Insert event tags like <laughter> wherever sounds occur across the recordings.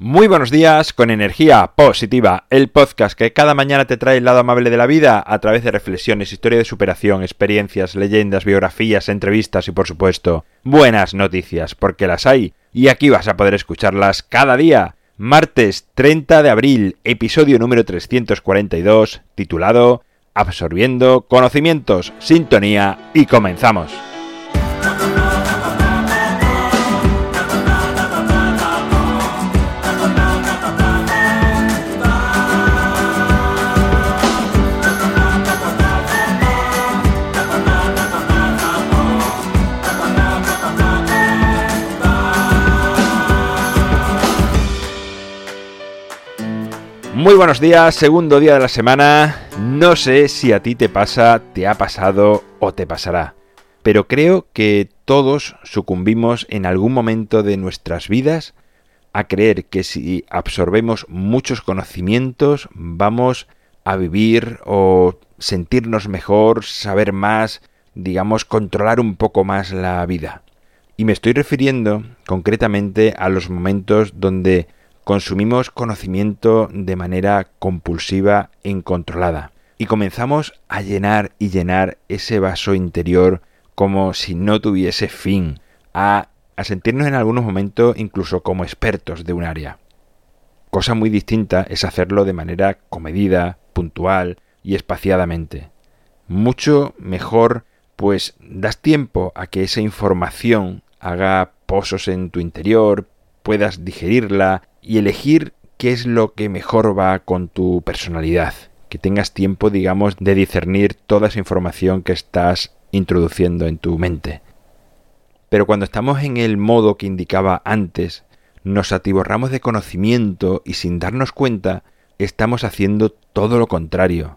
Muy buenos días con energía positiva, el podcast que cada mañana te trae el lado amable de la vida a través de reflexiones, historia de superación, experiencias, leyendas, biografías, entrevistas y por supuesto buenas noticias, porque las hay y aquí vas a poder escucharlas cada día. Martes 30 de abril, episodio número 342, titulado Absorbiendo conocimientos, sintonía y comenzamos. Muy buenos días, segundo día de la semana. No sé si a ti te pasa, te ha pasado o te pasará, pero creo que todos sucumbimos en algún momento de nuestras vidas a creer que si absorbemos muchos conocimientos vamos a vivir o sentirnos mejor, saber más, digamos, controlar un poco más la vida. Y me estoy refiriendo concretamente a los momentos donde consumimos conocimiento de manera compulsiva e incontrolada y comenzamos a llenar y llenar ese vaso interior como si no tuviese fin, a, a sentirnos en algunos momentos incluso como expertos de un área. Cosa muy distinta es hacerlo de manera comedida, puntual y espaciadamente. Mucho mejor, pues das tiempo a que esa información haga pozos en tu interior, puedas digerirla y elegir qué es lo que mejor va con tu personalidad. Que tengas tiempo, digamos, de discernir toda esa información que estás introduciendo en tu mente. Pero cuando estamos en el modo que indicaba antes, nos atiborramos de conocimiento y sin darnos cuenta estamos haciendo todo lo contrario.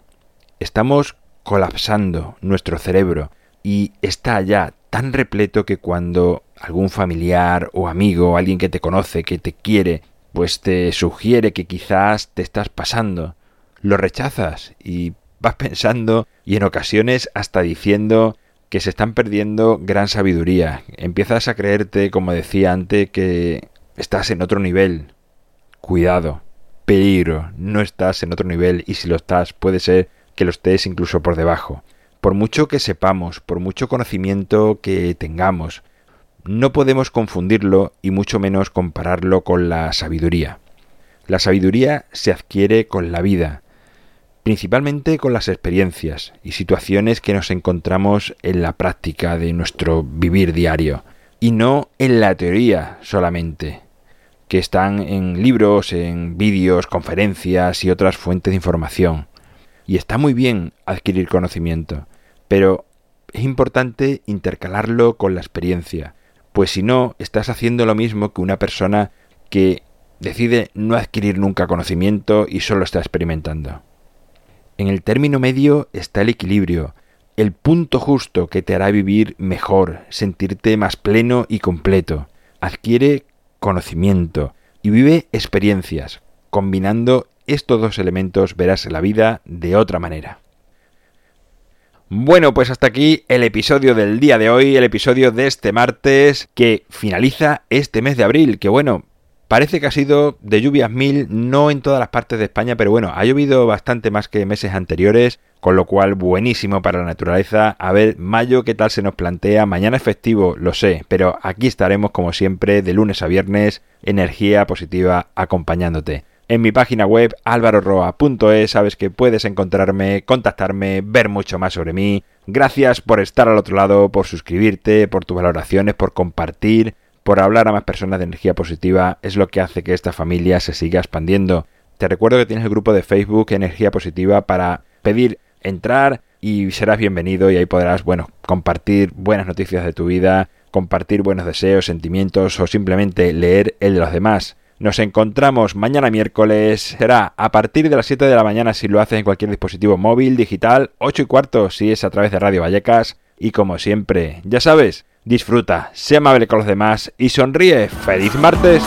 Estamos colapsando nuestro cerebro y está ya tan repleto que cuando algún familiar o amigo, alguien que te conoce, que te quiere, pues te sugiere que quizás te estás pasando, lo rechazas y vas <laughs> pensando y en ocasiones hasta diciendo que se están perdiendo gran sabiduría. Empiezas a creerte, como decía antes, que estás en otro nivel. Cuidado, peligro, no estás en otro nivel y si lo estás puede ser que lo estés incluso por debajo. Por mucho que sepamos, por mucho conocimiento que tengamos, no podemos confundirlo y mucho menos compararlo con la sabiduría. La sabiduría se adquiere con la vida, principalmente con las experiencias y situaciones que nos encontramos en la práctica de nuestro vivir diario, y no en la teoría solamente, que están en libros, en vídeos, conferencias y otras fuentes de información. Y está muy bien adquirir conocimiento, pero es importante intercalarlo con la experiencia, pues si no, estás haciendo lo mismo que una persona que decide no adquirir nunca conocimiento y solo está experimentando. En el término medio está el equilibrio, el punto justo que te hará vivir mejor, sentirte más pleno y completo. Adquiere conocimiento y vive experiencias. Combinando estos dos elementos verás la vida de otra manera. Bueno, pues hasta aquí el episodio del día de hoy, el episodio de este martes que finaliza este mes de abril, que bueno, parece que ha sido de lluvias mil, no en todas las partes de España, pero bueno, ha llovido bastante más que meses anteriores, con lo cual buenísimo para la naturaleza. A ver, mayo, ¿qué tal se nos plantea? Mañana es festivo, lo sé, pero aquí estaremos como siempre de lunes a viernes, energía positiva acompañándote en mi página web alvaroroa.es sabes que puedes encontrarme, contactarme, ver mucho más sobre mí. Gracias por estar al otro lado, por suscribirte, por tus valoraciones, por compartir, por hablar a más personas de energía positiva. Es lo que hace que esta familia se siga expandiendo. Te recuerdo que tienes el grupo de Facebook Energía Positiva para pedir entrar y serás bienvenido y ahí podrás, bueno, compartir buenas noticias de tu vida, compartir buenos deseos, sentimientos o simplemente leer el de los demás. Nos encontramos mañana miércoles. Será a partir de las 7 de la mañana si lo haces en cualquier dispositivo móvil, digital, 8 y cuarto si es a través de Radio Vallecas. Y como siempre, ya sabes, disfruta, sé amable con los demás y sonríe. ¡Feliz martes!